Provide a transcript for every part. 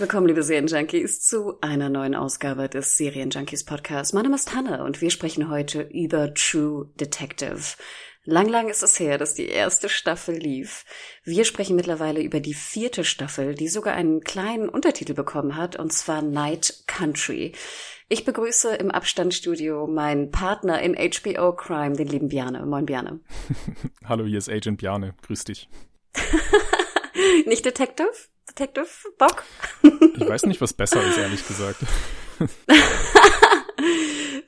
Willkommen, liebe Serienjunkies, zu einer neuen Ausgabe des Serienjunkies Podcasts. Mein Name ist Hanne und wir sprechen heute über True Detective. Lang, lang ist es her, dass die erste Staffel lief. Wir sprechen mittlerweile über die vierte Staffel, die sogar einen kleinen Untertitel bekommen hat, und zwar Night Country. Ich begrüße im Abstandstudio meinen Partner in HBO Crime, den lieben Bjarne. Moin, Bjarne. Hallo, hier ist Agent Bjarne. Grüß dich. Nicht Detective? Detective Bock? ich weiß nicht, was besser ist, ehrlich gesagt.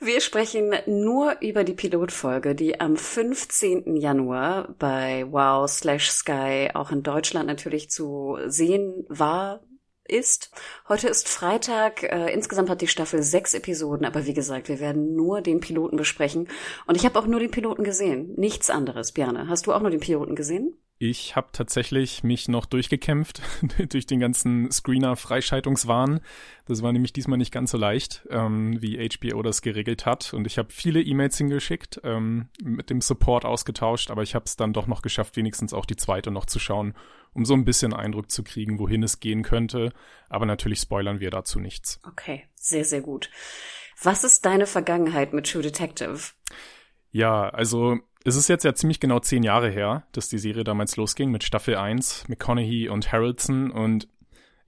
Wir sprechen nur über die Pilotfolge, die am 15. Januar bei Wow slash Sky auch in Deutschland natürlich zu sehen war, ist. Heute ist Freitag. Äh, insgesamt hat die Staffel sechs Episoden, aber wie gesagt, wir werden nur den Piloten besprechen. Und ich habe auch nur den Piloten gesehen. Nichts anderes, Björne. Hast du auch nur den Piloten gesehen? Ich habe tatsächlich mich noch durchgekämpft durch den ganzen Screener-Freischaltungswahn. Das war nämlich diesmal nicht ganz so leicht, ähm, wie HBO das geregelt hat. Und ich habe viele E-Mails hingeschickt, ähm, mit dem Support ausgetauscht, aber ich habe es dann doch noch geschafft, wenigstens auch die zweite noch zu schauen, um so ein bisschen Eindruck zu kriegen, wohin es gehen könnte. Aber natürlich spoilern wir dazu nichts. Okay, sehr, sehr gut. Was ist deine Vergangenheit mit True Detective? Ja, also es ist jetzt ja ziemlich genau zehn Jahre her, dass die Serie damals losging mit Staffel 1, McConaughey und Harrelson und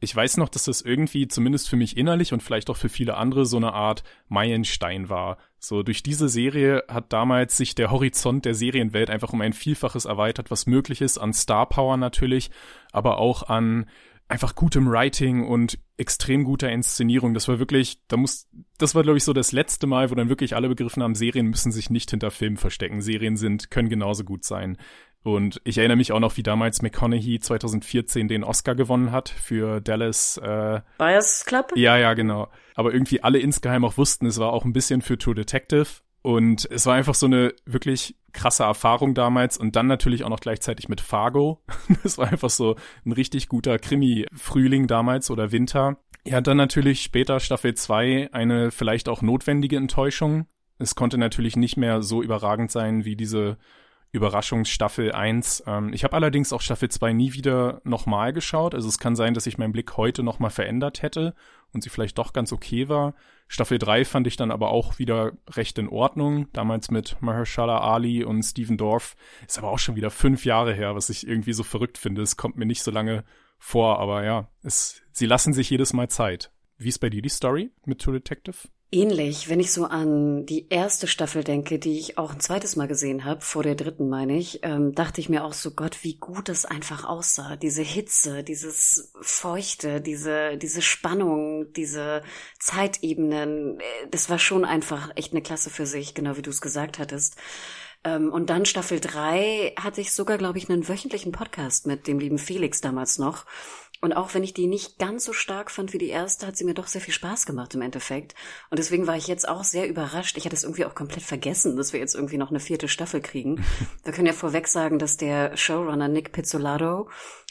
ich weiß noch, dass das irgendwie zumindest für mich innerlich und vielleicht auch für viele andere so eine Art Meilenstein war. So durch diese Serie hat damals sich der Horizont der Serienwelt einfach um ein Vielfaches erweitert, was möglich ist an Star Power natürlich, aber auch an einfach gutem Writing und extrem guter Inszenierung. Das war wirklich, da muss, das war glaube ich so das letzte Mal, wo dann wirklich alle begriffen haben, Serien müssen sich nicht hinter Filmen verstecken. Serien sind, können genauso gut sein. Und ich erinnere mich auch noch, wie damals McConaughey 2014 den Oscar gewonnen hat für Dallas äh, Bias Club? Ja, ja, genau. Aber irgendwie alle insgeheim auch wussten, es war auch ein bisschen für True Detective. Und es war einfach so eine wirklich krasse Erfahrung damals und dann natürlich auch noch gleichzeitig mit Fargo. Das war einfach so ein richtig guter Krimi-Frühling damals oder Winter. Ja, dann natürlich später Staffel 2 eine vielleicht auch notwendige Enttäuschung. Es konnte natürlich nicht mehr so überragend sein wie diese Überraschungsstaffel 1. Ähm, ich habe allerdings auch Staffel 2 nie wieder nochmal geschaut. Also es kann sein, dass ich meinen Blick heute nochmal verändert hätte und sie vielleicht doch ganz okay war. Staffel 3 fand ich dann aber auch wieder recht in Ordnung. Damals mit Mahershala Ali und Steven Dorff. Ist aber auch schon wieder fünf Jahre her, was ich irgendwie so verrückt finde. Es kommt mir nicht so lange vor, aber ja, es, sie lassen sich jedes Mal Zeit. Wie ist bei dir die Story mit True Detective? Ähnlich, wenn ich so an die erste Staffel denke, die ich auch ein zweites Mal gesehen habe, vor der dritten meine ich, ähm, dachte ich mir auch so, Gott, wie gut das einfach aussah. Diese Hitze, dieses Feuchte, diese, diese Spannung, diese Zeitebenen, äh, das war schon einfach echt eine Klasse für sich, genau wie du es gesagt hattest. Ähm, und dann Staffel drei hatte ich sogar, glaube ich, einen wöchentlichen Podcast mit dem lieben Felix damals noch. Und auch wenn ich die nicht ganz so stark fand wie die erste, hat sie mir doch sehr viel Spaß gemacht im Endeffekt. Und deswegen war ich jetzt auch sehr überrascht. Ich hatte es irgendwie auch komplett vergessen, dass wir jetzt irgendwie noch eine vierte Staffel kriegen. Wir können ja vorweg sagen, dass der Showrunner Nick Pizzolato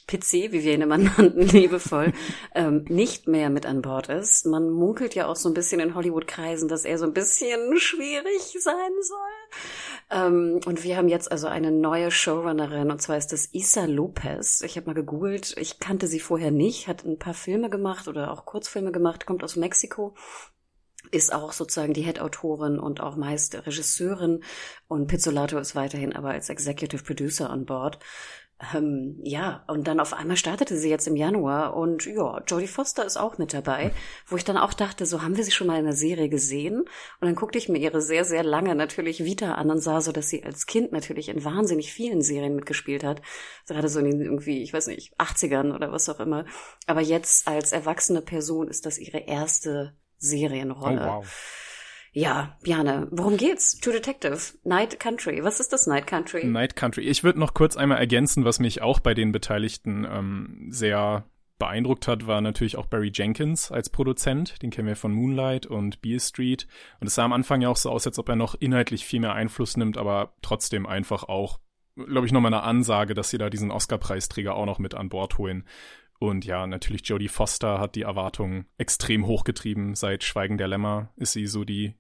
Pizzi, wie wir ihn immer nannten, liebevoll, ähm, nicht mehr mit an Bord ist. Man munkelt ja auch so ein bisschen in Hollywood-Kreisen, dass er so ein bisschen schwierig sein soll. Ähm, und wir haben jetzt also eine neue Showrunnerin, und zwar ist das Isa Lopez. Ich habe mal gegoogelt, ich kannte sie vorher nicht, hat ein paar Filme gemacht oder auch Kurzfilme gemacht, kommt aus Mexiko ist auch sozusagen die Head-Autorin und auch meist Regisseurin und Pizzolato ist weiterhin aber als Executive Producer an Bord. Ähm, ja, und dann auf einmal startete sie jetzt im Januar und ja, Jodie Foster ist auch mit dabei, wo ich dann auch dachte, so haben wir sie schon mal in der Serie gesehen? Und dann guckte ich mir ihre sehr, sehr lange natürlich Vita an und sah so, dass sie als Kind natürlich in wahnsinnig vielen Serien mitgespielt hat. Gerade so in den irgendwie, ich weiß nicht, 80ern oder was auch immer. Aber jetzt als erwachsene Person ist das ihre erste Serienrolle. Oh, wow. Ja, Bjane, worum geht's? True Detective, Night Country. Was ist das Night Country? Night Country. Ich würde noch kurz einmal ergänzen, was mich auch bei den Beteiligten ähm, sehr beeindruckt hat, war natürlich auch Barry Jenkins als Produzent. Den kennen wir von Moonlight und Beale Street. Und es sah am Anfang ja auch so aus, als ob er noch inhaltlich viel mehr Einfluss nimmt, aber trotzdem einfach auch, glaube ich, nochmal eine Ansage, dass sie da diesen Oscar-Preisträger auch noch mit an Bord holen. Und ja, natürlich Jodie Foster hat die Erwartungen extrem hochgetrieben. Seit Schweigen der Lämmer ist sie so die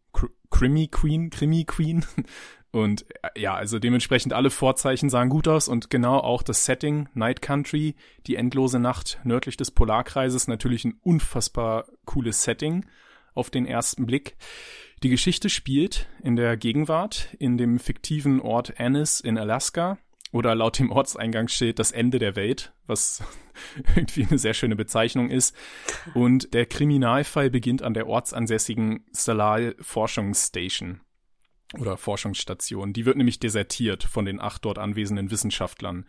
Krimi Queen, Krimi Queen. Und äh, ja, also dementsprechend alle Vorzeichen sahen gut aus und genau auch das Setting, Night Country, die endlose Nacht nördlich des Polarkreises, natürlich ein unfassbar cooles Setting auf den ersten Blick. Die Geschichte spielt in der Gegenwart in dem fiktiven Ort Annis in Alaska oder laut dem Ortseingang steht das Ende der Welt, was irgendwie eine sehr schöne Bezeichnung ist. Und der Kriminalfall beginnt an der ortsansässigen Salal Forschungsstation oder Forschungsstation. Die wird nämlich desertiert von den acht dort anwesenden Wissenschaftlern.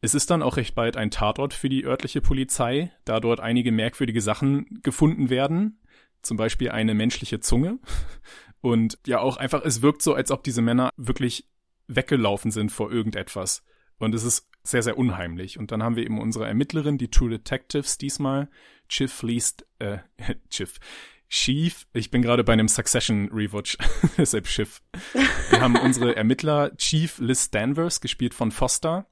Es ist dann auch recht bald ein Tatort für die örtliche Polizei, da dort einige merkwürdige Sachen gefunden werden, zum Beispiel eine menschliche Zunge. Und ja, auch einfach, es wirkt so, als ob diese Männer wirklich weggelaufen sind vor irgendetwas. Und es ist sehr, sehr unheimlich. Und dann haben wir eben unsere Ermittlerin, die True Detectives diesmal, Chief Least, äh, Chief, Chief, ich bin gerade bei einem Succession Rewatch, deshalb Schiff. Wir haben unsere Ermittler Chief Liz Danvers, gespielt von Foster,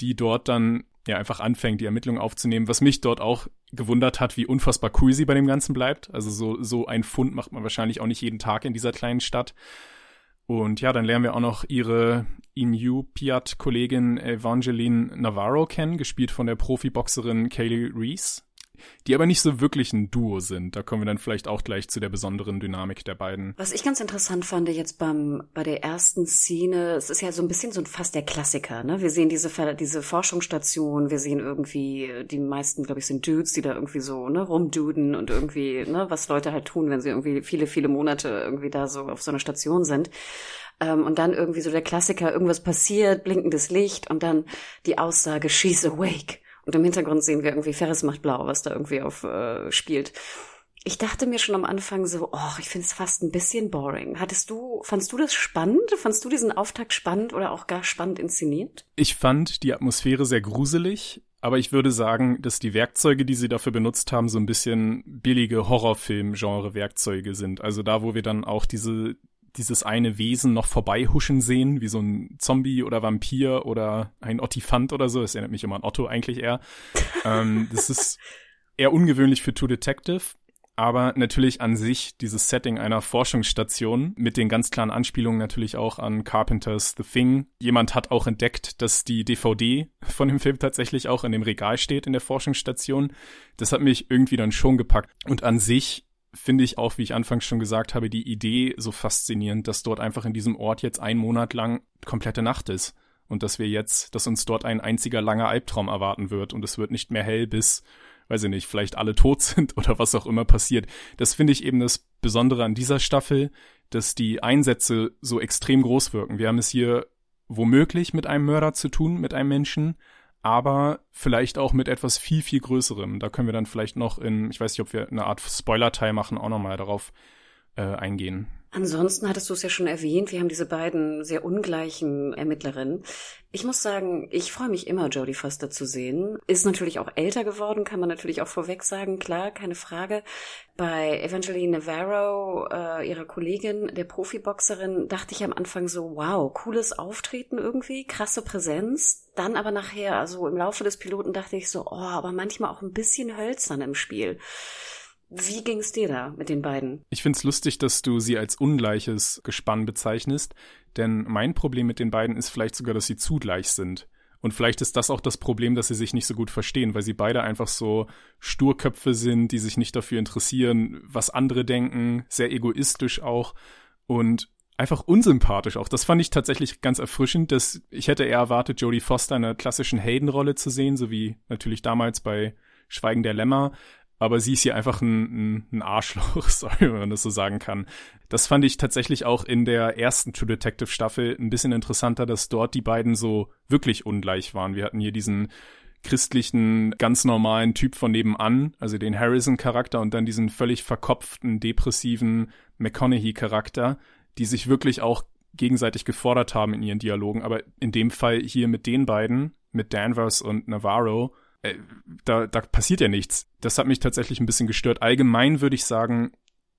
die dort dann ja einfach anfängt, die Ermittlungen aufzunehmen, was mich dort auch gewundert hat, wie unfassbar cool sie bei dem Ganzen bleibt. Also so, so ein Fund macht man wahrscheinlich auch nicht jeden Tag in dieser kleinen Stadt. Und ja, dann lernen wir auch noch ihre Inupiat-Kollegin Evangeline Navarro kennen, gespielt von der Profiboxerin Kaylee Reese, die aber nicht so wirklich ein Duo sind. Da kommen wir dann vielleicht auch gleich zu der besonderen Dynamik der beiden. Was ich ganz interessant fand jetzt beim, bei der ersten Szene, es ist ja so ein bisschen so fast der Klassiker, ne? Wir sehen diese, diese Forschungsstation, wir sehen irgendwie, die meisten, glaube ich, sind Dudes, die da irgendwie so, ne, rumduden und irgendwie, ne, was Leute halt tun, wenn sie irgendwie viele, viele Monate irgendwie da so auf so einer Station sind. Ähm, und dann irgendwie so der Klassiker, irgendwas passiert, blinkendes Licht und dann die Aussage, she's awake. Und im Hintergrund sehen wir irgendwie Ferris macht blau, was da irgendwie auf äh, spielt. Ich dachte mir schon am Anfang so, oh, ich finde es fast ein bisschen boring. Hattest du, fandst du das spannend? Fandst du diesen Auftakt spannend oder auch gar spannend inszeniert? Ich fand die Atmosphäre sehr gruselig, aber ich würde sagen, dass die Werkzeuge, die sie dafür benutzt haben, so ein bisschen billige Horrorfilm-Genre-Werkzeuge sind. Also da, wo wir dann auch diese dieses eine Wesen noch vorbeihuschen sehen, wie so ein Zombie oder Vampir oder ein Ottifant oder so. Das erinnert mich immer an Otto eigentlich eher. ähm, das ist eher ungewöhnlich für True Detective. Aber natürlich an sich dieses Setting einer Forschungsstation mit den ganz klaren Anspielungen natürlich auch an Carpenters The Thing. Jemand hat auch entdeckt, dass die DVD von dem Film tatsächlich auch in dem Regal steht in der Forschungsstation. Das hat mich irgendwie dann schon gepackt. Und an sich finde ich auch, wie ich anfangs schon gesagt habe, die Idee so faszinierend, dass dort einfach in diesem Ort jetzt ein Monat lang komplette Nacht ist. Und dass wir jetzt, dass uns dort ein einziger langer Albtraum erwarten wird und es wird nicht mehr hell bis, weiß ich nicht, vielleicht alle tot sind oder was auch immer passiert. Das finde ich eben das Besondere an dieser Staffel, dass die Einsätze so extrem groß wirken. Wir haben es hier womöglich mit einem Mörder zu tun, mit einem Menschen, aber vielleicht auch mit etwas viel, viel Größerem. Da können wir dann vielleicht noch in, ich weiß nicht, ob wir eine Art Spoiler-Teil machen, auch nochmal darauf äh, eingehen. Ansonsten hattest du es ja schon erwähnt, wir haben diese beiden sehr ungleichen Ermittlerinnen. Ich muss sagen, ich freue mich immer, Jodie Foster zu sehen. Ist natürlich auch älter geworden, kann man natürlich auch vorweg sagen, klar, keine Frage. Bei Evangeline Navarro, äh, ihrer Kollegin, der Profiboxerin, dachte ich am Anfang so, wow, cooles Auftreten irgendwie, krasse Präsenz. Dann aber nachher, also im Laufe des Piloten dachte ich so, oh, aber manchmal auch ein bisschen hölzern im Spiel. Wie ging's dir da mit den beiden? Ich find's lustig, dass du sie als ungleiches Gespann bezeichnest, denn mein Problem mit den beiden ist vielleicht sogar, dass sie zugleich sind. Und vielleicht ist das auch das Problem, dass sie sich nicht so gut verstehen, weil sie beide einfach so Sturköpfe sind, die sich nicht dafür interessieren, was andere denken, sehr egoistisch auch und einfach unsympathisch auch. Das fand ich tatsächlich ganz erfrischend, dass ich hätte eher erwartet, Jodie Foster in einer klassischen Hayden-Rolle zu sehen, so wie natürlich damals bei Schweigen der Lämmer aber sie ist hier einfach ein, ein, Arschloch, sorry, wenn man das so sagen kann. Das fand ich tatsächlich auch in der ersten True Detective Staffel ein bisschen interessanter, dass dort die beiden so wirklich ungleich waren. Wir hatten hier diesen christlichen, ganz normalen Typ von nebenan, also den Harrison-Charakter und dann diesen völlig verkopften, depressiven McConaughey-Charakter, die sich wirklich auch gegenseitig gefordert haben in ihren Dialogen. Aber in dem Fall hier mit den beiden, mit Danvers und Navarro, da, da passiert ja nichts. Das hat mich tatsächlich ein bisschen gestört. Allgemein würde ich sagen,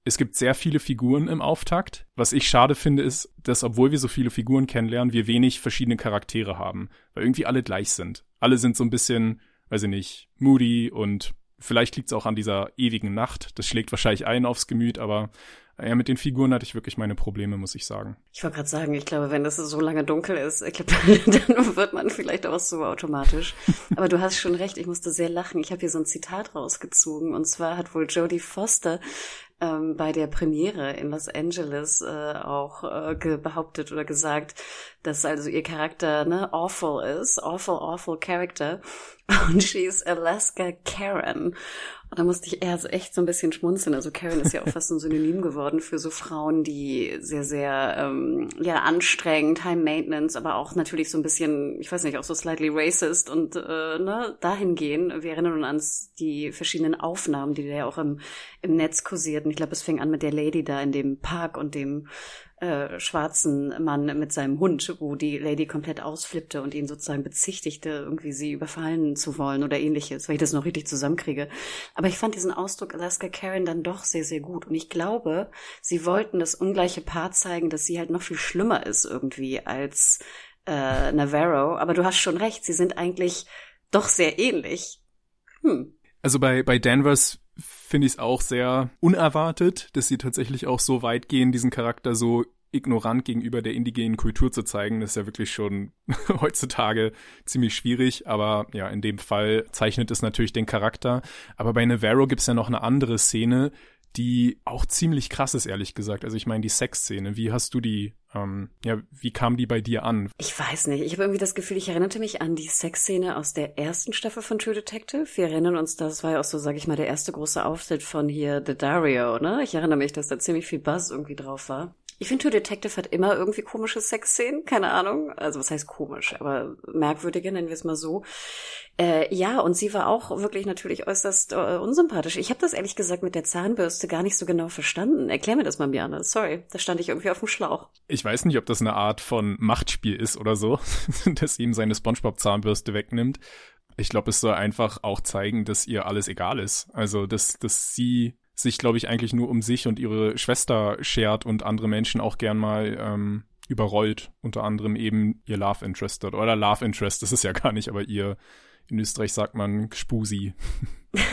es gibt sehr viele Figuren im Auftakt. Was ich schade finde, ist, dass obwohl wir so viele Figuren kennenlernen, wir wenig verschiedene Charaktere haben, weil irgendwie alle gleich sind. Alle sind so ein bisschen, weiß ich nicht, moody und vielleicht liegt es auch an dieser ewigen Nacht. Das schlägt wahrscheinlich ein aufs Gemüt, aber ja, mit den Figuren hatte ich wirklich meine Probleme, muss ich sagen. Ich wollte gerade sagen, ich glaube, wenn es so lange dunkel ist, glaube, dann wird man vielleicht auch so automatisch. Aber du hast schon recht, ich musste sehr lachen. Ich habe hier so ein Zitat rausgezogen und zwar hat wohl Jodie Foster ähm, bei der Premiere in Los Angeles äh, auch äh, behauptet oder gesagt, dass also ihr Charakter ne awful ist, awful, awful Character und she's Alaska Karen. Und da musste ich erst echt so ein bisschen schmunzeln. Also Karen ist ja auch fast ein Synonym geworden für so Frauen, die sehr, sehr ähm, ja anstrengend, High Maintenance, aber auch natürlich so ein bisschen, ich weiß nicht, auch so slightly racist und äh, ne, dahin gehen. Wir erinnern uns an die verschiedenen Aufnahmen, die da ja auch im, im Netz kursierten. Ich glaube, es fing an mit der Lady da in dem Park und dem äh, schwarzen Mann mit seinem Hund, wo die Lady komplett ausflippte und ihn sozusagen bezichtigte, irgendwie sie überfallen zu wollen oder ähnliches, weil ich das noch richtig zusammenkriege. Aber ich fand diesen Ausdruck Alaska Karen dann doch sehr, sehr gut. Und ich glaube, sie wollten das ungleiche Paar zeigen, dass sie halt noch viel schlimmer ist irgendwie als äh, Navarro. Aber du hast schon recht, sie sind eigentlich doch sehr ähnlich. Hm. Also bei, bei Danvers finde ich es auch sehr unerwartet, dass sie tatsächlich auch so weit gehen, diesen Charakter so ignorant gegenüber der indigenen Kultur zu zeigen. Das ist ja wirklich schon heutzutage ziemlich schwierig, aber ja, in dem Fall zeichnet es natürlich den Charakter. Aber bei Navarro gibt es ja noch eine andere Szene, die auch ziemlich krass ist, ehrlich gesagt. Also ich meine, die Sexszene, wie hast du die, ähm, ja, wie kam die bei dir an? Ich weiß nicht. Ich habe irgendwie das Gefühl, ich erinnerte mich an die Sexszene aus der ersten Staffel von True Detective. Wir erinnern uns, das war ja auch so, sag ich mal, der erste große Auftritt von hier The Dario, ne? Ich erinnere mich, dass da ziemlich viel Buzz irgendwie drauf war. Ich finde, True Detective hat immer irgendwie komische Sexszenen, keine Ahnung. Also was heißt komisch, aber merkwürdige, nennen wir es mal so. Äh, ja, und sie war auch wirklich natürlich äußerst äh, unsympathisch. Ich habe das ehrlich gesagt mit der Zahnbürste gar nicht so genau verstanden. Erklär mir das mal, Biane. Sorry, da stand ich irgendwie auf dem Schlauch. Ich weiß nicht, ob das eine Art von Machtspiel ist oder so, dass ihm seine Spongebob-Zahnbürste wegnimmt. Ich glaube, es soll einfach auch zeigen, dass ihr alles egal ist. Also, dass, dass sie sich, glaube ich, eigentlich nur um sich und ihre Schwester schert und andere Menschen auch gern mal ähm, überrollt. Unter anderem eben ihr Love Interest oder Love Interest, das ist ja gar nicht, aber ihr, in Österreich sagt man Spusi.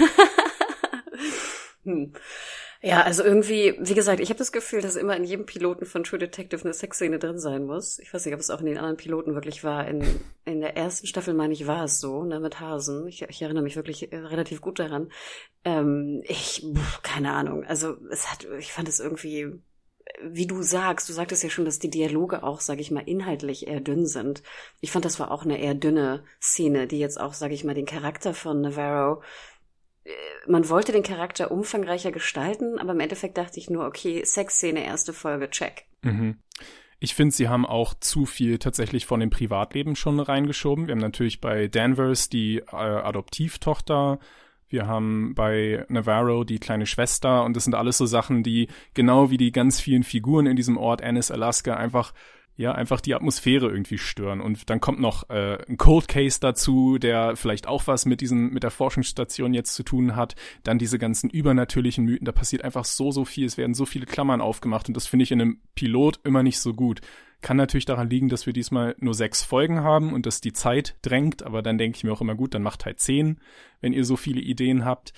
hm. Ja, also irgendwie, wie gesagt, ich habe das Gefühl, dass immer in jedem Piloten von True Detective eine Sexszene drin sein muss. Ich weiß nicht, ob es auch in den anderen Piloten wirklich war. In, in der ersten Staffel, meine ich, war es so, ne, mit Hasen. Ich, ich erinnere mich wirklich äh, relativ gut daran. Ähm, ich, keine Ahnung. Also es hat, ich fand es irgendwie, wie du sagst, du sagtest ja schon, dass die Dialoge auch, sage ich mal, inhaltlich eher dünn sind. Ich fand, das war auch eine eher dünne Szene, die jetzt auch, sage ich mal, den Charakter von Navarro äh, man wollte den Charakter umfangreicher gestalten, aber im Endeffekt dachte ich nur, okay, Sexszene, erste Folge, check. Mhm. Ich finde, sie haben auch zu viel tatsächlich von dem Privatleben schon reingeschoben. Wir haben natürlich bei Danvers die äh, Adoptivtochter, wir haben bei Navarro die kleine Schwester und das sind alles so Sachen, die genau wie die ganz vielen Figuren in diesem Ort Annis, Alaska einfach ja, einfach die Atmosphäre irgendwie stören. Und dann kommt noch äh, ein Cold Case dazu, der vielleicht auch was mit diesem, mit der Forschungsstation jetzt zu tun hat. Dann diese ganzen übernatürlichen Mythen, da passiert einfach so, so viel. Es werden so viele Klammern aufgemacht und das finde ich in einem Pilot immer nicht so gut. Kann natürlich daran liegen, dass wir diesmal nur sechs Folgen haben und dass die Zeit drängt, aber dann denke ich mir auch immer gut, dann macht halt zehn, wenn ihr so viele Ideen habt.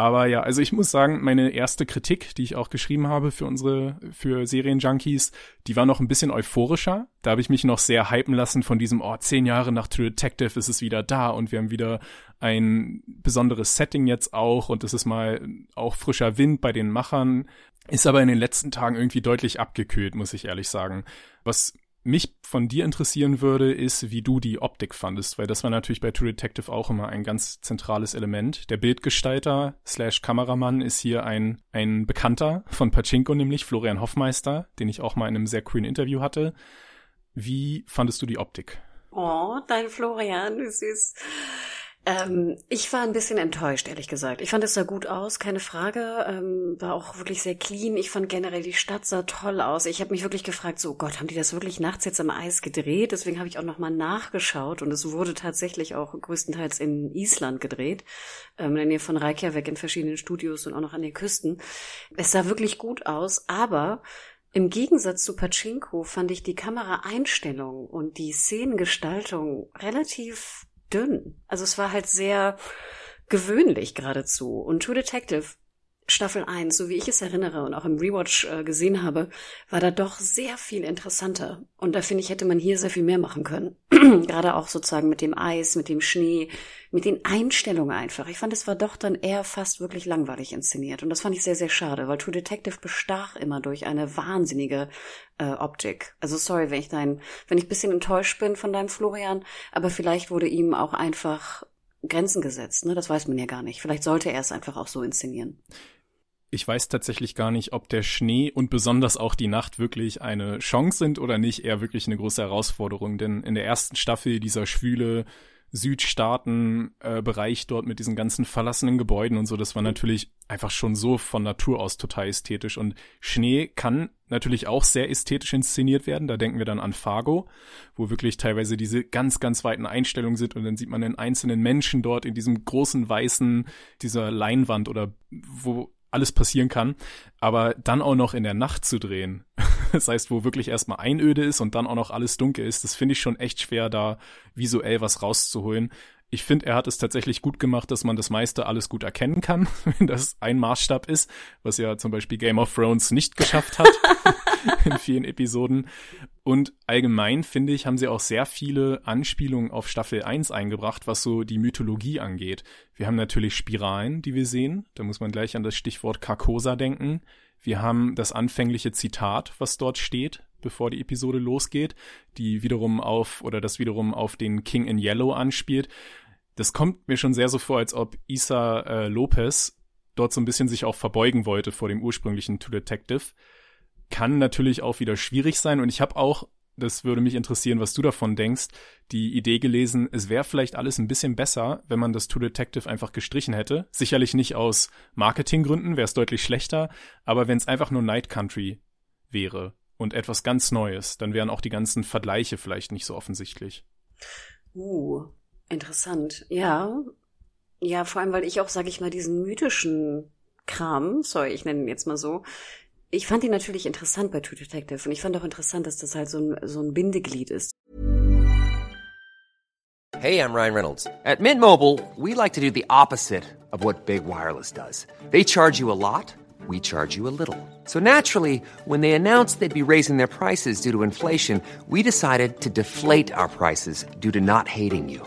Aber ja, also ich muss sagen, meine erste Kritik, die ich auch geschrieben habe für unsere, für Serienjunkies, die war noch ein bisschen euphorischer. Da habe ich mich noch sehr hypen lassen von diesem, oh, zehn Jahre nach True Detective ist es wieder da und wir haben wieder ein besonderes Setting jetzt auch und es ist mal auch frischer Wind bei den Machern. Ist aber in den letzten Tagen irgendwie deutlich abgekühlt, muss ich ehrlich sagen. Was mich von dir interessieren würde, ist, wie du die Optik fandest, weil das war natürlich bei True Detective auch immer ein ganz zentrales Element. Der Bildgestalter slash Kameramann ist hier ein, ein Bekannter von Pachinko, nämlich Florian Hoffmeister, den ich auch mal in einem sehr coolen Interview hatte. Wie fandest du die Optik? Oh, dein Florian, wie süß. Ähm, ich war ein bisschen enttäuscht, ehrlich gesagt. Ich fand es sah gut aus, keine Frage. Ähm, war auch wirklich sehr clean. Ich fand generell die Stadt sah toll aus. Ich habe mich wirklich gefragt, so Gott, haben die das wirklich nachts jetzt am Eis gedreht? Deswegen habe ich auch nochmal nachgeschaut und es wurde tatsächlich auch größtenteils in Island gedreht, ähm, in der Nähe von Reykjavik in verschiedenen Studios und auch noch an den Küsten. Es sah wirklich gut aus, aber im Gegensatz zu Pachinko fand ich die Kameraeinstellung und die Szenengestaltung relativ dünn. Also es war halt sehr gewöhnlich geradezu. Und True Detective Staffel 1, so wie ich es erinnere und auch im Rewatch äh, gesehen habe, war da doch sehr viel interessanter. Und da finde ich, hätte man hier sehr viel mehr machen können. Gerade auch sozusagen mit dem Eis, mit dem Schnee, mit den Einstellungen einfach. Ich fand, es war doch dann eher fast wirklich langweilig inszeniert. Und das fand ich sehr, sehr schade, weil True Detective bestach immer durch eine wahnsinnige äh, Optik. Also sorry, wenn ich dein, wenn ich bisschen enttäuscht bin von deinem Florian, aber vielleicht wurde ihm auch einfach Grenzen gesetzt, ne? Das weiß man ja gar nicht. Vielleicht sollte er es einfach auch so inszenieren ich weiß tatsächlich gar nicht, ob der Schnee und besonders auch die Nacht wirklich eine Chance sind oder nicht, eher wirklich eine große Herausforderung. Denn in der ersten Staffel dieser schwüle Südstaaten-Bereich äh, dort mit diesen ganzen verlassenen Gebäuden und so, das war natürlich einfach schon so von Natur aus total ästhetisch. Und Schnee kann natürlich auch sehr ästhetisch inszeniert werden. Da denken wir dann an Fargo, wo wirklich teilweise diese ganz, ganz weiten Einstellungen sind und dann sieht man den einzelnen Menschen dort in diesem großen weißen, dieser Leinwand oder wo alles passieren kann, aber dann auch noch in der Nacht zu drehen, das heißt, wo wirklich erstmal Einöde ist und dann auch noch alles dunkel ist, das finde ich schon echt schwer, da visuell was rauszuholen. Ich finde, er hat es tatsächlich gut gemacht, dass man das meiste alles gut erkennen kann, wenn das ein Maßstab ist, was ja zum Beispiel Game of Thrones nicht geschafft hat in vielen Episoden. Und allgemein, finde ich, haben sie auch sehr viele Anspielungen auf Staffel 1 eingebracht, was so die Mythologie angeht. Wir haben natürlich Spiralen, die wir sehen. Da muss man gleich an das Stichwort Carcosa denken. Wir haben das anfängliche Zitat, was dort steht, bevor die Episode losgeht, die wiederum auf oder das wiederum auf den King in Yellow anspielt. Das kommt mir schon sehr so vor, als ob Isa äh, Lopez dort so ein bisschen sich auch verbeugen wollte vor dem ursprünglichen To Detective. Kann natürlich auch wieder schwierig sein und ich habe auch, das würde mich interessieren, was du davon denkst, die Idee gelesen, es wäre vielleicht alles ein bisschen besser, wenn man das To Detective einfach gestrichen hätte. Sicherlich nicht aus Marketinggründen, wäre es deutlich schlechter, aber wenn es einfach nur Night Country wäre und etwas ganz Neues, dann wären auch die ganzen Vergleiche vielleicht nicht so offensichtlich. Uh, interessant. Ja. Ja, vor allem, weil ich auch, sag ich mal, diesen mythischen Kram, sorry, ich nenne ihn jetzt mal so, ich fand ihn natürlich interessant bei True Detective und ich fand auch interessant, dass das halt so ein, so ein Bindeglied ist. Hey, I'm Ryan Reynolds. At Mint Mobile, we like to do the opposite of what Big Wireless does. They charge you a lot. we charge you a little. So naturally, when they announced they'd be raising their prices due to inflation, we decided to deflate our prices due to not hating you.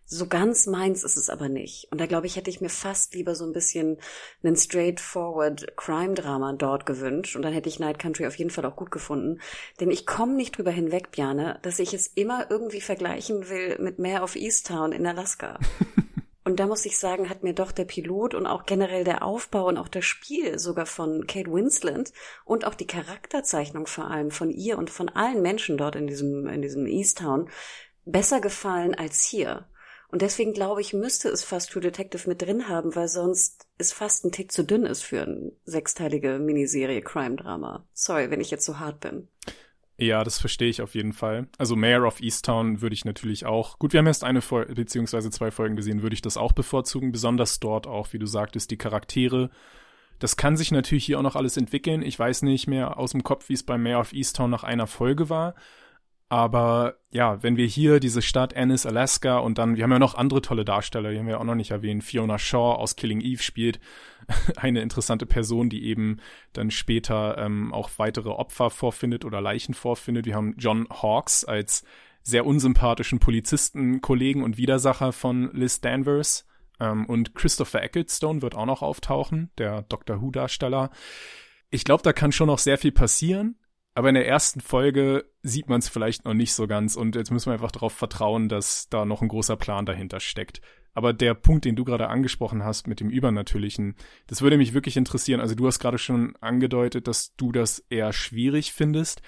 So ganz meins ist es aber nicht. Und da glaube ich, hätte ich mir fast lieber so ein bisschen einen straightforward Crime-Drama dort gewünscht. Und dann hätte ich Night Country auf jeden Fall auch gut gefunden. Denn ich komme nicht drüber hinweg, Bjane, dass ich es immer irgendwie vergleichen will mit Mare of Easttown in Alaska. Und da muss ich sagen, hat mir doch der Pilot und auch generell der Aufbau und auch das Spiel sogar von Kate Winslet und auch die Charakterzeichnung vor allem von ihr und von allen Menschen dort in diesem, in diesem Easttown besser gefallen als hier. Und deswegen glaube ich, müsste es fast True Detective mit drin haben, weil sonst es fast ein Tick zu dünn ist für eine sechsteilige Miniserie Crime-Drama. Sorry, wenn ich jetzt so hart bin. Ja, das verstehe ich auf jeden Fall. Also Mayor of Easttown würde ich natürlich auch, gut, wir haben erst eine Folge, beziehungsweise zwei Folgen gesehen, würde ich das auch bevorzugen, besonders dort auch, wie du sagtest, die Charaktere. Das kann sich natürlich hier auch noch alles entwickeln. Ich weiß nicht mehr aus dem Kopf, wie es bei Mayor of Easttown nach einer Folge war. Aber ja, wenn wir hier diese Stadt Ennis, Alaska und dann, wir haben ja noch andere tolle Darsteller, die haben wir auch noch nicht erwähnt. Fiona Shaw aus Killing Eve spielt eine interessante Person, die eben dann später ähm, auch weitere Opfer vorfindet oder Leichen vorfindet. Wir haben John Hawkes als sehr unsympathischen Polizisten, Kollegen und Widersacher von Liz Danvers. Ähm, und Christopher Ecclestone wird auch noch auftauchen, der Doctor Who-Darsteller. Ich glaube, da kann schon noch sehr viel passieren Aber in der ersten Folge sieht man es vielleicht noch nicht so ganz und jetzt müssen wir einfach darauf vertrauen, dass da noch ein großer Plan dahinter steckt. Aber der Punkt, den du gerade angesprochen hast mit dem Übernatürlichen, das würde mich wirklich interessieren. Also du hast gerade schon angedeutet, dass du das eher schwierig findest.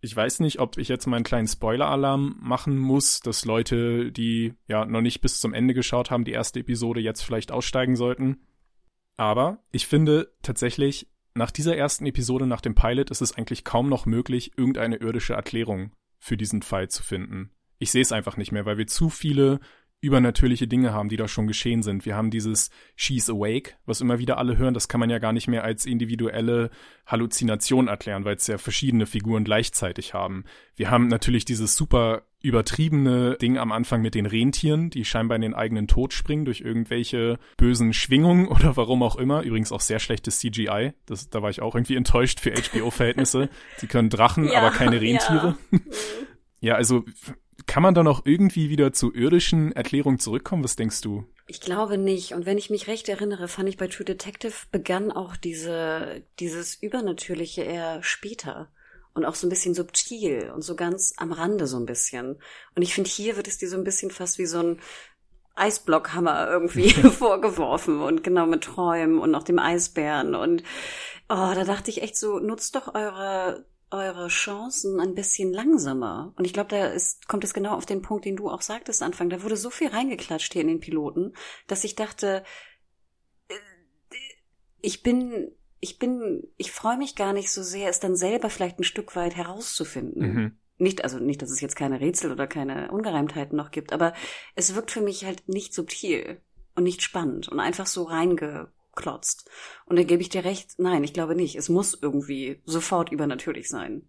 Ich weiß nicht, ob ich jetzt mal einen kleinen Spoiler-Alarm machen muss, dass Leute, die ja noch nicht bis zum Ende geschaut haben, die erste Episode jetzt vielleicht aussteigen sollten. Aber ich finde tatsächlich, nach dieser ersten Episode, nach dem Pilot, ist es eigentlich kaum noch möglich, irgendeine irdische Erklärung für diesen Fall zu finden. Ich sehe es einfach nicht mehr, weil wir zu viele übernatürliche Dinge haben, die da schon geschehen sind. Wir haben dieses She's Awake, was immer wieder alle hören, das kann man ja gar nicht mehr als individuelle Halluzination erklären, weil es ja verschiedene Figuren gleichzeitig haben. Wir haben natürlich dieses super übertriebene Ding am Anfang mit den Rentieren, die scheinbar in den eigenen Tod springen durch irgendwelche bösen Schwingungen oder warum auch immer. Übrigens auch sehr schlechtes CGI. Das, da war ich auch irgendwie enttäuscht für HBO-Verhältnisse. Sie können Drachen, ja, aber keine Rentiere. Ja. ja, also kann man da noch irgendwie wieder zu irdischen Erklärungen zurückkommen? Was denkst du? Ich glaube nicht. Und wenn ich mich recht erinnere, fand ich bei True Detective begann auch diese, dieses Übernatürliche eher später. Und auch so ein bisschen subtil und so ganz am Rande so ein bisschen. Und ich finde, hier wird es dir so ein bisschen fast wie so ein Eisblockhammer irgendwie vorgeworfen und genau mit Träumen und auch dem Eisbären. Und oh, da dachte ich echt so, nutzt doch eure eure Chancen ein bisschen langsamer. Und ich glaube, da ist, kommt es genau auf den Punkt, den du auch sagtest Anfang. Da wurde so viel reingeklatscht hier in den Piloten, dass ich dachte, äh, ich bin, ich bin, ich freue mich gar nicht so sehr, es dann selber vielleicht ein Stück weit herauszufinden. Mhm. Nicht, also nicht, dass es jetzt keine Rätsel oder keine Ungereimtheiten noch gibt, aber es wirkt für mich halt nicht subtil und nicht spannend und einfach so reinge klotzt. Und da gebe ich dir recht, nein, ich glaube nicht. Es muss irgendwie sofort übernatürlich sein,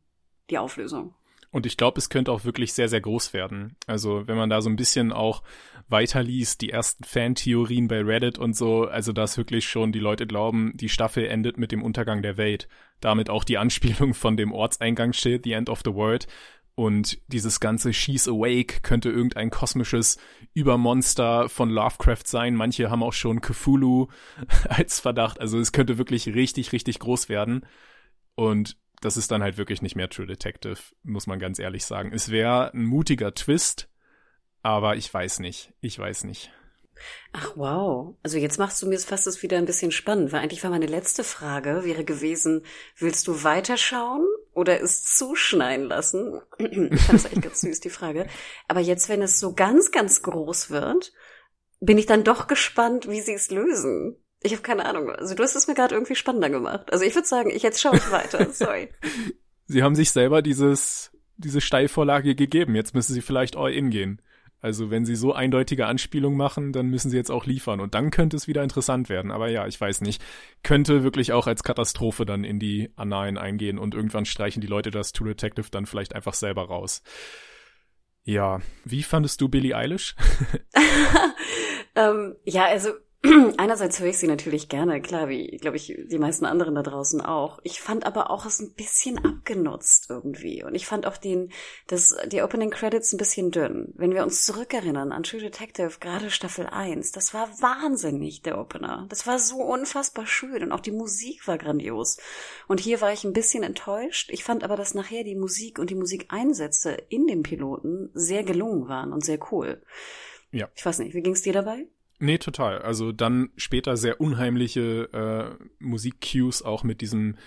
die Auflösung. Und ich glaube, es könnte auch wirklich sehr, sehr groß werden. Also, wenn man da so ein bisschen auch weiterliest, die ersten Fantheorien bei Reddit und so, also dass wirklich schon die Leute glauben, die Staffel endet mit dem Untergang der Welt. Damit auch die Anspielung von dem Ortseingangsschild, The End of the World, und dieses ganze She's Awake könnte irgendein kosmisches Übermonster von Lovecraft sein. Manche haben auch schon Cthulhu als Verdacht. Also es könnte wirklich richtig, richtig groß werden. Und das ist dann halt wirklich nicht mehr True Detective, muss man ganz ehrlich sagen. Es wäre ein mutiger Twist, aber ich weiß nicht. Ich weiß nicht. Ach wow. Also jetzt machst du mir fast das wieder ein bisschen spannend, weil eigentlich war meine letzte Frage wäre gewesen, willst du weiterschauen oder es zuschneiden lassen? ich fand es echt ganz süß, die Frage. Aber jetzt, wenn es so ganz, ganz groß wird, bin ich dann doch gespannt, wie sie es lösen. Ich habe keine Ahnung. Also du hast es mir gerade irgendwie spannender gemacht. Also ich würde sagen, ich jetzt schaue ich weiter. Sorry. Sie haben sich selber dieses diese Steilvorlage gegeben. Jetzt müssen sie vielleicht all in gehen. Also wenn sie so eindeutige Anspielungen machen, dann müssen sie jetzt auch liefern und dann könnte es wieder interessant werden. Aber ja, ich weiß nicht. Könnte wirklich auch als Katastrophe dann in die Annalen eingehen und irgendwann streichen die Leute das True Detective dann vielleicht einfach selber raus. Ja, wie fandest du Billie Eilish? ähm, ja, also Einerseits höre ich sie natürlich gerne, klar, wie, glaube ich, die meisten anderen da draußen auch. Ich fand aber auch es ein bisschen abgenutzt irgendwie. Und ich fand auch den, das, die Opening Credits ein bisschen dünn. Wenn wir uns zurückerinnern an True Detective, gerade Staffel 1, das war wahnsinnig, der Opener. Das war so unfassbar schön und auch die Musik war grandios. Und hier war ich ein bisschen enttäuscht. Ich fand aber, dass nachher die Musik und die Musikeinsätze in dem Piloten sehr gelungen waren und sehr cool. Ja. Ich weiß nicht, wie ging's dir dabei? Nee, total. Also dann später sehr unheimliche äh, Musikcues auch mit diesem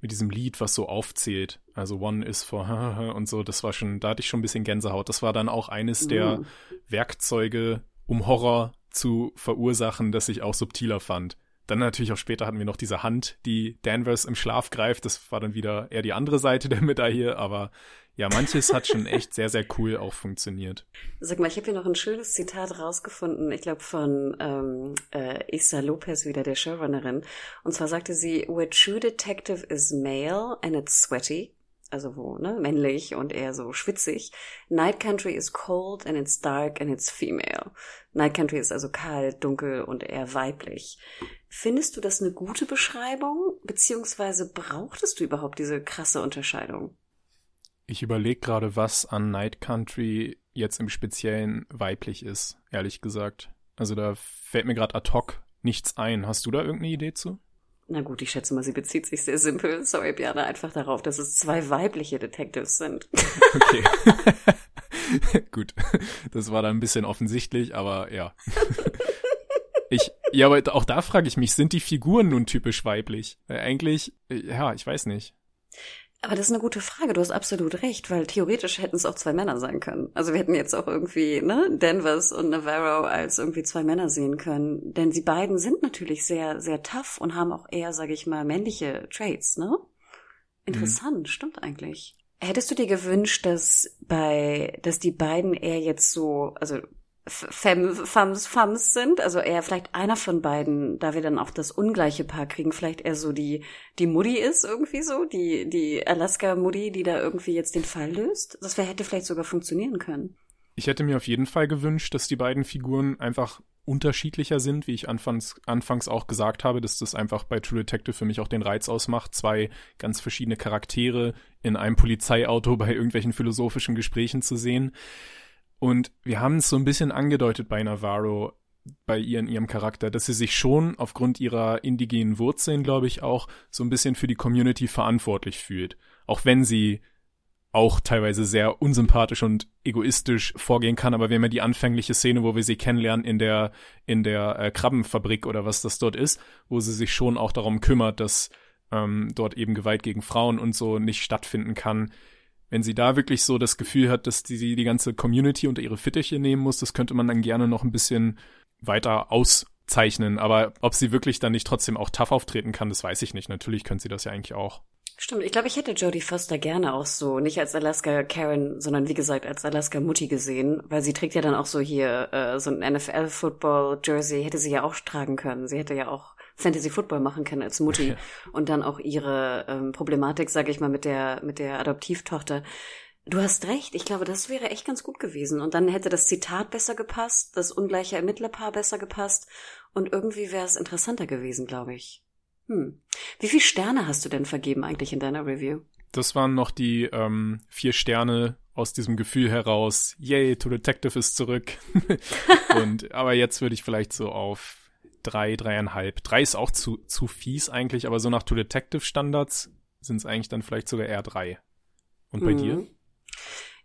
mit diesem Lied, was so aufzählt. Also One is for und so, das war schon, da hatte ich schon ein bisschen Gänsehaut. Das war dann auch eines der Werkzeuge, um Horror zu verursachen, das ich auch subtiler fand. Dann natürlich auch später hatten wir noch diese Hand, die Danvers im Schlaf greift. Das war dann wieder eher die andere Seite der Medaille, aber ja, manches hat schon echt sehr, sehr cool auch funktioniert. Sag mal, ich habe hier noch ein schönes Zitat rausgefunden, ich glaube von ähm, äh, Isa Lopez wieder, der Showrunnerin. Und zwar sagte sie, Where true detective is male and it's sweaty, also wo, ne, männlich und eher so schwitzig. Night Country is cold and it's dark and it's female. Night Country ist also kalt, dunkel und eher weiblich. Findest du das eine gute Beschreibung? Beziehungsweise brauchtest du überhaupt diese krasse Unterscheidung? Ich überlege gerade, was an Night Country jetzt im Speziellen weiblich ist, ehrlich gesagt. Also da fällt mir gerade ad hoc nichts ein. Hast du da irgendeine Idee zu? Na gut, ich schätze mal, sie bezieht sich sehr simpel, sorry Björn, einfach darauf, dass es zwei weibliche Detectives sind. Okay. gut. Das war dann ein bisschen offensichtlich, aber ja. Ich, ja, aber auch da frage ich mich, sind die Figuren nun typisch weiblich? Äh, eigentlich, ja, ich weiß nicht. Aber das ist eine gute Frage. Du hast absolut recht, weil theoretisch hätten es auch zwei Männer sein können. Also wir hätten jetzt auch irgendwie, ne, Danvers und Navarro als irgendwie zwei Männer sehen können. Denn sie beiden sind natürlich sehr, sehr tough und haben auch eher, sage ich mal, männliche Traits, ne? Interessant, mhm. stimmt eigentlich. Hättest du dir gewünscht, dass bei, dass die beiden eher jetzt so, also Femme, Femmes, Femmes sind, also eher vielleicht einer von beiden, da wir dann auch das ungleiche Paar kriegen, vielleicht eher so die, die Mutti ist irgendwie so, die, die Alaska-Mutti, die da irgendwie jetzt den Fall löst. Das hätte vielleicht sogar funktionieren können. Ich hätte mir auf jeden Fall gewünscht, dass die beiden Figuren einfach unterschiedlicher sind, wie ich anfangs, anfangs auch gesagt habe, dass das einfach bei True Detective für mich auch den Reiz ausmacht, zwei ganz verschiedene Charaktere in einem Polizeiauto bei irgendwelchen philosophischen Gesprächen zu sehen. Und wir haben es so ein bisschen angedeutet bei Navarro, bei ihr in ihrem Charakter, dass sie sich schon aufgrund ihrer indigenen Wurzeln, glaube ich, auch so ein bisschen für die Community verantwortlich fühlt. Auch wenn sie auch teilweise sehr unsympathisch und egoistisch vorgehen kann, aber wir haben ja die anfängliche Szene, wo wir sie kennenlernen in der in der äh, Krabbenfabrik oder was das dort ist, wo sie sich schon auch darum kümmert, dass ähm, dort eben Gewalt gegen Frauen und so nicht stattfinden kann wenn sie da wirklich so das Gefühl hat, dass die, die ganze Community unter ihre Fittiche nehmen muss, das könnte man dann gerne noch ein bisschen weiter auszeichnen. Aber ob sie wirklich dann nicht trotzdem auch tough auftreten kann, das weiß ich nicht. Natürlich könnte sie das ja eigentlich auch. Stimmt, ich glaube, ich hätte Jodie Foster gerne auch so, nicht als Alaska Karen, sondern wie gesagt als Alaska Mutti gesehen, weil sie trägt ja dann auch so hier äh, so ein NFL-Football-Jersey, hätte sie ja auch tragen können. Sie hätte ja auch Fantasy Football machen kann als Mutti ja. und dann auch ihre ähm, Problematik, sage ich mal, mit der mit der Adoptivtochter. Du hast recht, ich glaube, das wäre echt ganz gut gewesen. Und dann hätte das Zitat besser gepasst, das ungleiche Ermittlerpaar besser gepasst und irgendwie wäre es interessanter gewesen, glaube ich. Hm. Wie viele Sterne hast du denn vergeben eigentlich in deiner Review? Das waren noch die ähm, vier Sterne aus diesem Gefühl heraus, yay, To Detective ist zurück. und aber jetzt würde ich vielleicht so auf drei, dreieinhalb. Drei ist auch zu, zu fies eigentlich, aber so nach True Detective Standards sind es eigentlich dann vielleicht sogar eher drei. Und bei mhm. dir?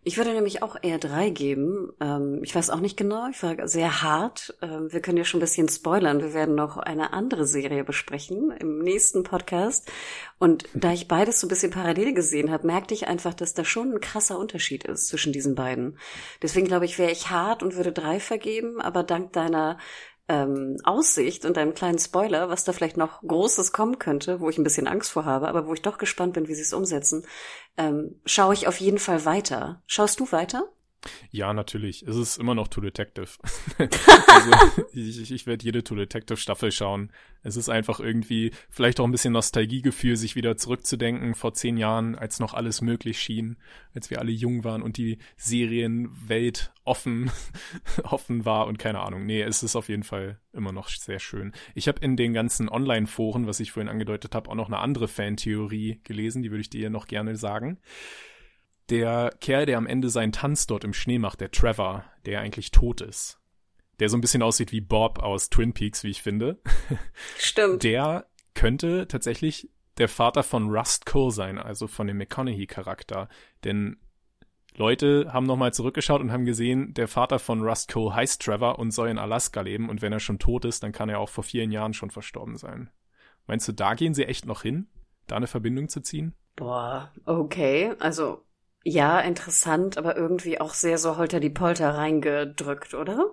Ich würde nämlich auch eher drei geben. Ähm, ich weiß auch nicht genau, ich war sehr hart. Ähm, wir können ja schon ein bisschen spoilern. Wir werden noch eine andere Serie besprechen im nächsten Podcast. Und da ich beides so ein bisschen parallel gesehen habe, merkte ich einfach, dass da schon ein krasser Unterschied ist zwischen diesen beiden. Deswegen glaube ich, wäre ich hart und würde drei vergeben, aber dank deiner ähm, Aussicht und einem kleinen Spoiler, was da vielleicht noch Großes kommen könnte, wo ich ein bisschen Angst vor habe, aber wo ich doch gespannt bin, wie sie es umsetzen, ähm, schaue ich auf jeden Fall weiter. Schaust du weiter? Ja, natürlich. Es ist immer noch True Detective. also ich, ich werde jede True Detective Staffel schauen. Es ist einfach irgendwie vielleicht auch ein bisschen Nostalgiegefühl, sich wieder zurückzudenken vor zehn Jahren, als noch alles möglich schien, als wir alle jung waren und die Serienwelt offen, offen war und keine Ahnung. Nee, es ist auf jeden Fall immer noch sehr schön. Ich habe in den ganzen Online-Foren, was ich vorhin angedeutet habe, auch noch eine andere Fantheorie gelesen, die würde ich dir noch gerne sagen der Kerl, der am Ende seinen Tanz dort im Schnee macht, der Trevor, der eigentlich tot ist, der so ein bisschen aussieht wie Bob aus Twin Peaks, wie ich finde. Stimmt. Der könnte tatsächlich der Vater von Rust Cole sein, also von dem McConaughey-Charakter. Denn Leute haben nochmal zurückgeschaut und haben gesehen, der Vater von Rust Cole heißt Trevor und soll in Alaska leben. Und wenn er schon tot ist, dann kann er auch vor vielen Jahren schon verstorben sein. Meinst du, da gehen sie echt noch hin, da eine Verbindung zu ziehen? Boah, okay. Also ja, interessant, aber irgendwie auch sehr so holter die Polter reingedrückt, oder?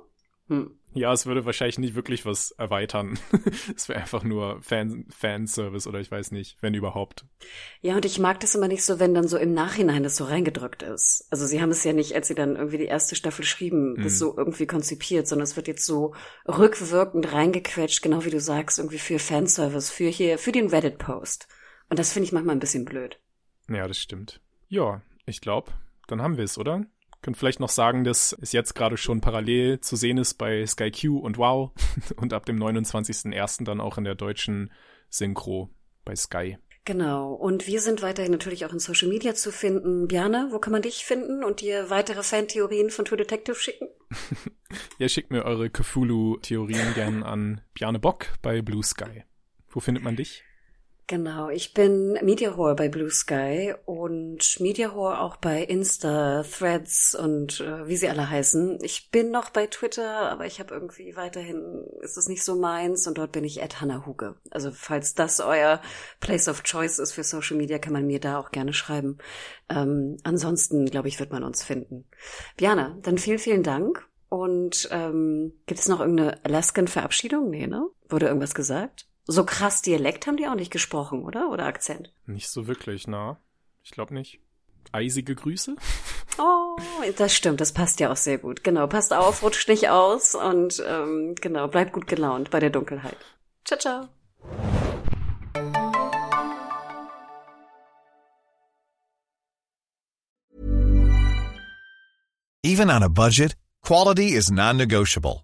Hm. Ja, es würde wahrscheinlich nicht wirklich was erweitern. es wäre einfach nur Fan Fanservice oder ich weiß nicht, wenn überhaupt. Ja, und ich mag das immer nicht so, wenn dann so im Nachhinein das so reingedrückt ist. Also sie haben es ja nicht, als sie dann irgendwie die erste Staffel schrieben, das mhm. so irgendwie konzipiert, sondern es wird jetzt so rückwirkend reingequetscht, genau wie du sagst, irgendwie für Fanservice, für hier, für den Reddit-Post. Und das finde ich manchmal ein bisschen blöd. Ja, das stimmt. Ja, ich glaube, dann haben wir es, oder? Können vielleicht noch sagen, dass es jetzt gerade schon parallel zu sehen ist bei Sky Q und Wow und ab dem 29.01. dann auch in der deutschen Synchro bei Sky. Genau. Und wir sind weiterhin natürlich auch in Social Media zu finden. Bjane, wo kann man dich finden und dir weitere Fantheorien von True Detective schicken? ja, schickt mir eure Cthulhu-Theorien gern an Bjane Bock bei Blue Sky. Wo findet man dich? Genau, ich bin Mediahore bei Blue Sky und Mediahore auch bei Insta, Threads und äh, wie sie alle heißen. Ich bin noch bei Twitter, aber ich habe irgendwie weiterhin, ist es nicht so meins und dort bin ich at Hannah Huge. Also falls das euer Place of Choice ist für Social Media, kann man mir da auch gerne schreiben. Ähm, ansonsten, glaube ich, wird man uns finden. Diana, dann vielen, vielen Dank. Und ähm, gibt es noch irgendeine Alaskan-Verabschiedung? Nee, ne? Wurde irgendwas gesagt? So krass Dialekt haben die auch nicht gesprochen, oder? Oder Akzent? Nicht so wirklich, na. Ich glaube nicht. Eisige Grüße? Oh, das stimmt, das passt ja auch sehr gut. Genau, passt auf, rutscht nicht aus und ähm, genau, bleibt gut gelaunt bei der Dunkelheit. Ciao, ciao. Even on a budget, quality is non-negotiable.